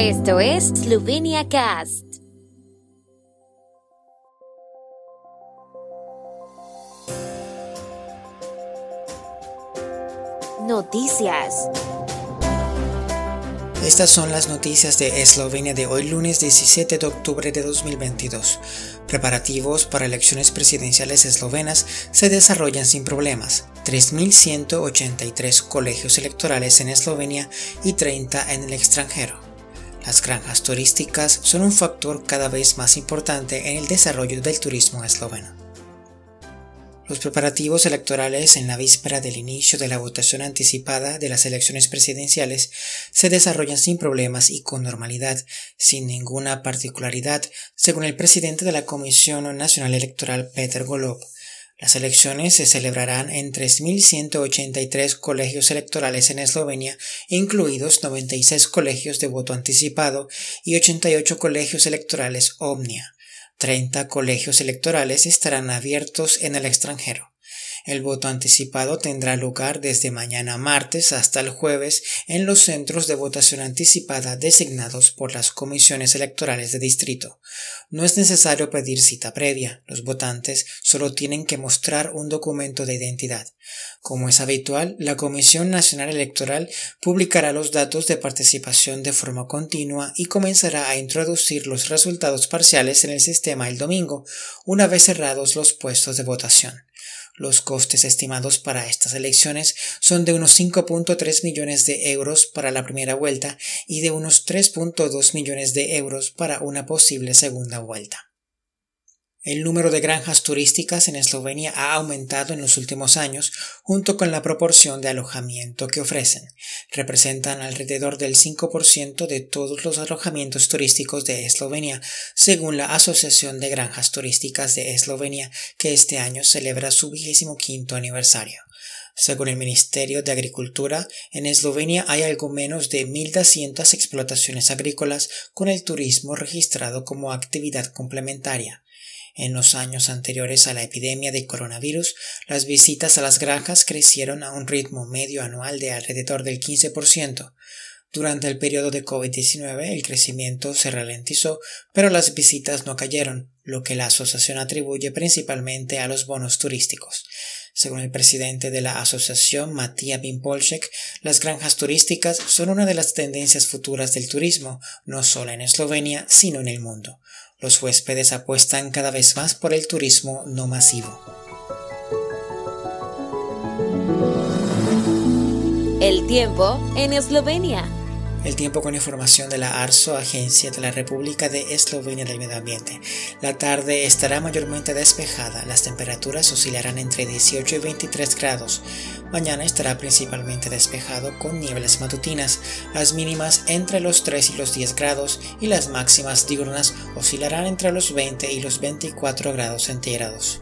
Esto es Slovenia Cast. Noticias. Estas son las noticias de Eslovenia de hoy lunes 17 de octubre de 2022. Preparativos para elecciones presidenciales eslovenas se desarrollan sin problemas. 3.183 colegios electorales en Eslovenia y 30 en el extranjero. Las granjas turísticas son un factor cada vez más importante en el desarrollo del turismo esloveno. Los preparativos electorales en la víspera del inicio de la votación anticipada de las elecciones presidenciales se desarrollan sin problemas y con normalidad, sin ninguna particularidad, según el presidente de la Comisión Nacional Electoral Peter Golob. Las elecciones se celebrarán en 3.183 colegios electorales en Eslovenia, incluidos 96 colegios de voto anticipado y 88 colegios electorales Omnia. 30 colegios electorales estarán abiertos en el extranjero. El voto anticipado tendrá lugar desde mañana martes hasta el jueves en los centros de votación anticipada designados por las comisiones electorales de distrito. No es necesario pedir cita previa, los votantes solo tienen que mostrar un documento de identidad. Como es habitual, la Comisión Nacional Electoral publicará los datos de participación de forma continua y comenzará a introducir los resultados parciales en el sistema el domingo, una vez cerrados los puestos de votación. Los costes estimados para estas elecciones son de unos 5.3 millones de euros para la primera vuelta y de unos 3.2 millones de euros para una posible segunda vuelta. El número de granjas turísticas en Eslovenia ha aumentado en los últimos años junto con la proporción de alojamiento que ofrecen. Representan alrededor del 5% de todos los alojamientos turísticos de Eslovenia, según la Asociación de Granjas Turísticas de Eslovenia, que este año celebra su vigésimo quinto aniversario. Según el Ministerio de Agricultura, en Eslovenia hay algo menos de 1.200 explotaciones agrícolas con el turismo registrado como actividad complementaria. En los años anteriores a la epidemia de coronavirus, las visitas a las granjas crecieron a un ritmo medio anual de alrededor del 15%. Durante el periodo de COVID-19 el crecimiento se ralentizó, pero las visitas no cayeron, lo que la asociación atribuye principalmente a los bonos turísticos. Según el presidente de la asociación, Matías Bimpolchek, las granjas turísticas son una de las tendencias futuras del turismo, no solo en Eslovenia, sino en el mundo. Los huéspedes apuestan cada vez más por el turismo no masivo. El tiempo en Eslovenia. El tiempo con información de la ARSO, Agencia de la República de Eslovenia del Medio Ambiente. La tarde estará mayormente despejada, las temperaturas oscilarán entre 18 y 23 grados. Mañana estará principalmente despejado con nieblas matutinas, las mínimas entre los 3 y los 10 grados y las máximas diurnas oscilarán entre los 20 y los 24 grados centígrados.